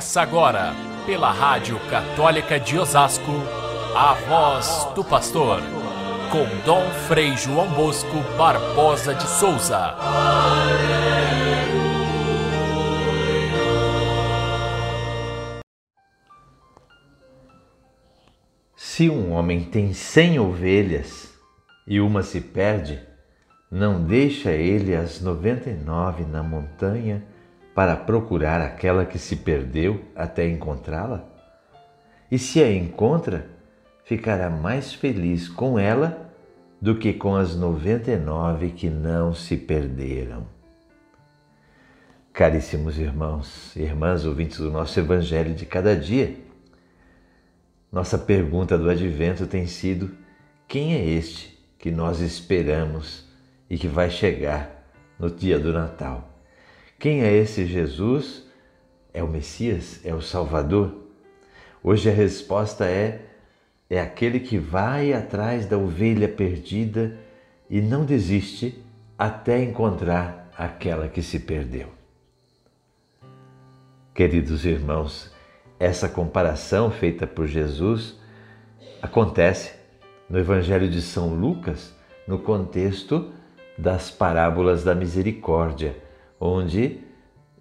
Começa agora, pela Rádio Católica de Osasco, a voz do pastor, com Dom Frei João Bosco Barbosa de Souza. Se um homem tem cem ovelhas e uma se perde, não deixa ele as noventa e nove na montanha para procurar aquela que se perdeu até encontrá-la? E se a encontra, ficará mais feliz com ela do que com as noventa e nove que não se perderam. Caríssimos irmãos e irmãs ouvintes do nosso Evangelho de cada dia, nossa pergunta do advento tem sido: quem é este que nós esperamos e que vai chegar no dia do Natal? Quem é esse Jesus? É o Messias? É o Salvador? Hoje a resposta é: é aquele que vai atrás da ovelha perdida e não desiste até encontrar aquela que se perdeu. Queridos irmãos, essa comparação feita por Jesus acontece no Evangelho de São Lucas, no contexto das parábolas da misericórdia onde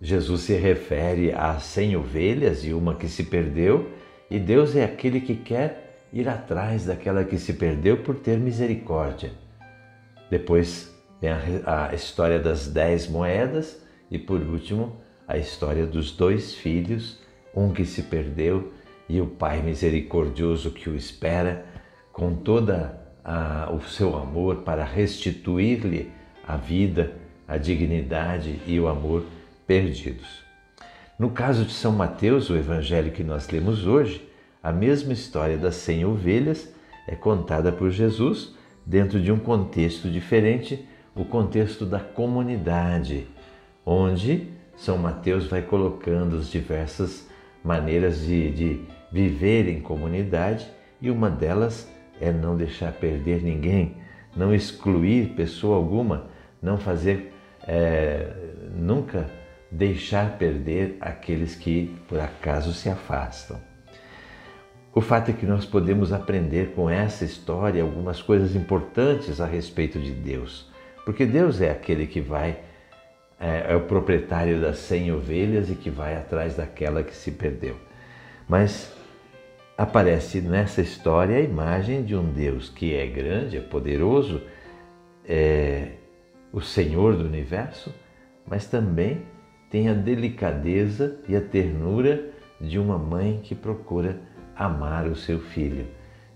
Jesus se refere a cem ovelhas e uma que se perdeu, e Deus é aquele que quer ir atrás daquela que se perdeu por ter misericórdia. Depois vem a, a história das dez moedas e, por último, a história dos dois filhos, um que se perdeu e o Pai misericordioso que o espera com toda o seu amor para restituir-lhe a vida a dignidade e o amor perdidos. No caso de São Mateus, o evangelho que nós lemos hoje, a mesma história das cem ovelhas é contada por Jesus dentro de um contexto diferente, o contexto da comunidade, onde São Mateus vai colocando as diversas maneiras de, de viver em comunidade e uma delas é não deixar perder ninguém, não excluir pessoa alguma, não fazer é, nunca deixar perder aqueles que por acaso se afastam. O fato é que nós podemos aprender com essa história algumas coisas importantes a respeito de Deus, porque Deus é aquele que vai, é, é o proprietário das cem ovelhas e que vai atrás daquela que se perdeu. Mas aparece nessa história a imagem de um Deus que é grande, é poderoso, é, o Senhor do universo, mas também tem a delicadeza e a ternura de uma mãe que procura amar o seu filho,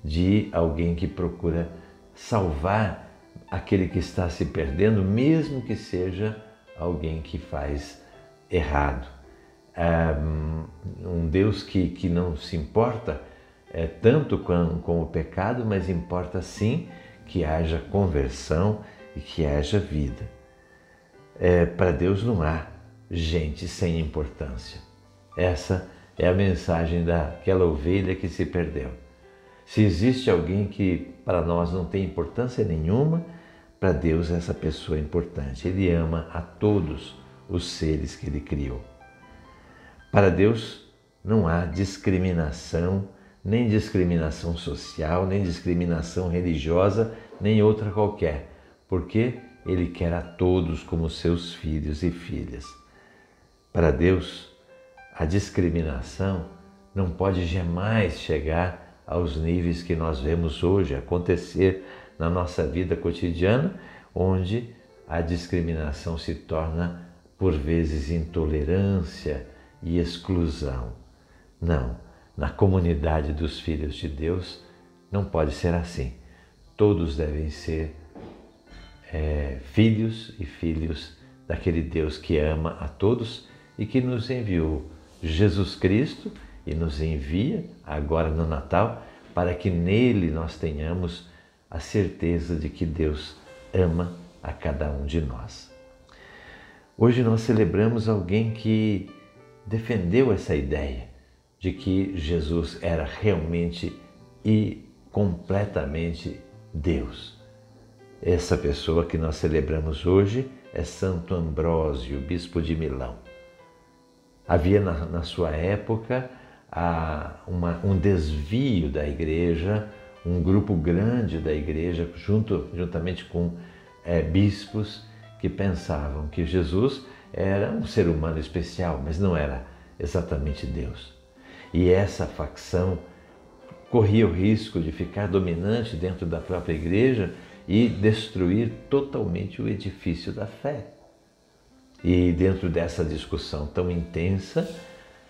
de alguém que procura salvar aquele que está se perdendo, mesmo que seja alguém que faz errado. Um Deus que, que não se importa é, tanto com, com o pecado, mas importa sim que haja conversão e que haja vida. É, Para Deus não há gente sem importância. Essa é a mensagem daquela ovelha que se perdeu. Se existe alguém que para nós não tem importância nenhuma, para Deus essa pessoa é importante. Ele ama a todos os seres que ele criou. Para Deus não há discriminação, nem discriminação social, nem discriminação religiosa, nem outra qualquer porque Ele quer a todos como seus filhos e filhas. Para Deus, a discriminação não pode jamais chegar aos níveis que nós vemos hoje acontecer na nossa vida cotidiana, onde a discriminação se torna por vezes intolerância e exclusão. Não, na comunidade dos filhos de Deus não pode ser assim. Todos devem ser é, filhos e filhos daquele Deus que ama a todos e que nos enviou Jesus Cristo e nos envia agora no Natal para que nele nós tenhamos a certeza de que Deus ama a cada um de nós. Hoje nós celebramos alguém que defendeu essa ideia de que Jesus era realmente e completamente Deus. Essa pessoa que nós celebramos hoje é Santo Ambrósio, bispo de Milão. Havia na, na sua época a, uma, um desvio da igreja, um grupo grande da igreja, junto, juntamente com é, bispos, que pensavam que Jesus era um ser humano especial, mas não era exatamente Deus. E essa facção corria o risco de ficar dominante dentro da própria igreja e destruir totalmente o edifício da fé. E dentro dessa discussão tão intensa,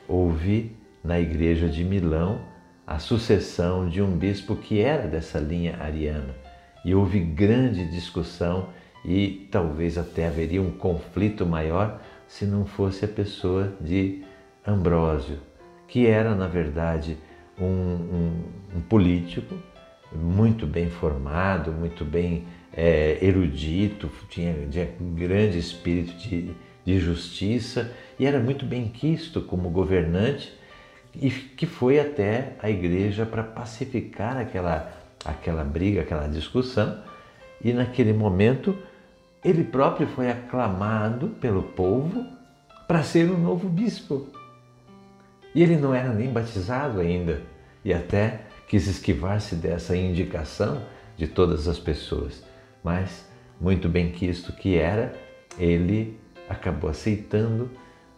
houve na igreja de Milão a sucessão de um bispo que era dessa linha ariana. E houve grande discussão e talvez até haveria um conflito maior se não fosse a pessoa de Ambrósio, que era, na verdade, um, um, um político muito bem formado, muito bem é, erudito, tinha, tinha grande espírito de, de justiça e era muito bem quisto como governante e que foi até a igreja para pacificar aquela, aquela briga, aquela discussão. E naquele momento ele próprio foi aclamado pelo povo para ser o novo bispo. E ele não era nem batizado ainda e até quis esquivar-se dessa indicação de todas as pessoas. Mas, muito bem quisto que era, ele acabou aceitando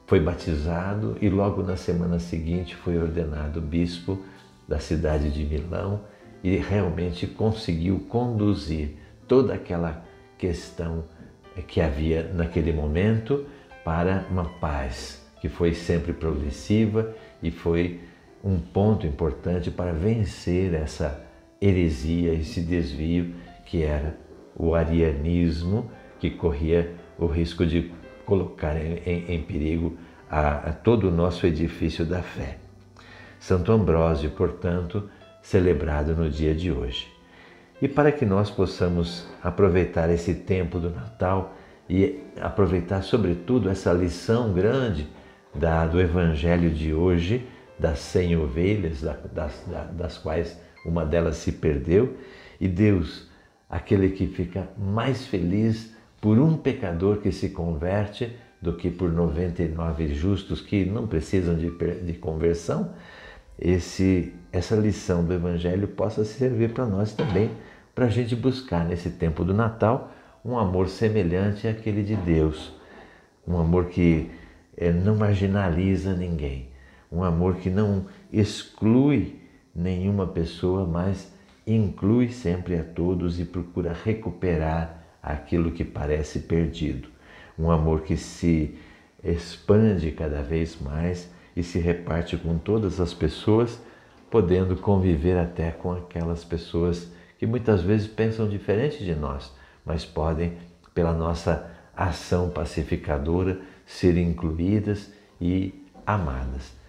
foi batizado e logo na semana seguinte foi ordenado bispo da cidade de Milão e realmente conseguiu conduzir toda aquela questão que havia naquele momento para uma paz que foi sempre progressiva e foi um ponto importante para vencer essa heresia, esse desvio que era o arianismo que corria o risco de colocar em, em, em perigo a, a todo o nosso edifício da fé. Santo Ambrósio, portanto, celebrado no dia de hoje. E para que nós possamos aproveitar esse tempo do Natal e aproveitar, sobretudo, essa lição grande da, do Evangelho de hoje, das cem ovelhas, da, das, das quais uma delas se perdeu, e Deus, aquele que fica mais feliz por um pecador que se converte do que por 99 justos que não precisam de, de conversão, esse, essa lição do Evangelho possa servir para nós também, para a gente buscar nesse tempo do Natal um amor semelhante àquele de Deus, um amor que é, não marginaliza ninguém, um amor que não exclui nenhuma pessoa, mas inclui sempre a todos e procura recuperar aquilo que parece perdido. Um amor que se expande cada vez mais e se reparte com todas as pessoas, podendo conviver até com aquelas pessoas que muitas vezes pensam diferente de nós, mas podem, pela nossa ação pacificadora, ser incluídas e amadas.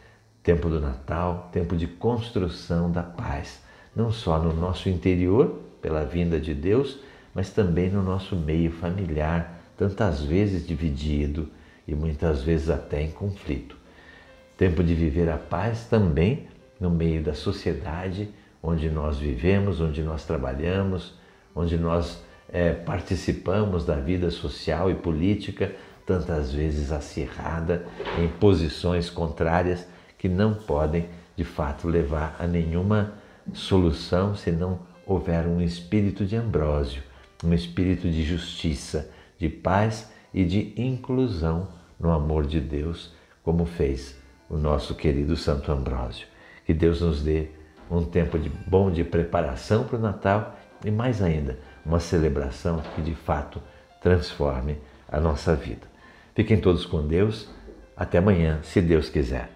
Tempo do Natal, tempo de construção da paz, não só no nosso interior, pela vinda de Deus, mas também no nosso meio familiar, tantas vezes dividido e muitas vezes até em conflito. Tempo de viver a paz também no meio da sociedade onde nós vivemos, onde nós trabalhamos, onde nós é, participamos da vida social e política, tantas vezes acirrada em posições contrárias que não podem de fato levar a nenhuma solução se não houver um espírito de Ambrósio um espírito de justiça, de paz e de inclusão no amor de Deus, como fez o nosso querido Santo Ambrósio. Que Deus nos dê um tempo de bom de preparação para o Natal e mais ainda, uma celebração que de fato transforme a nossa vida. Fiquem todos com Deus. Até amanhã, se Deus quiser.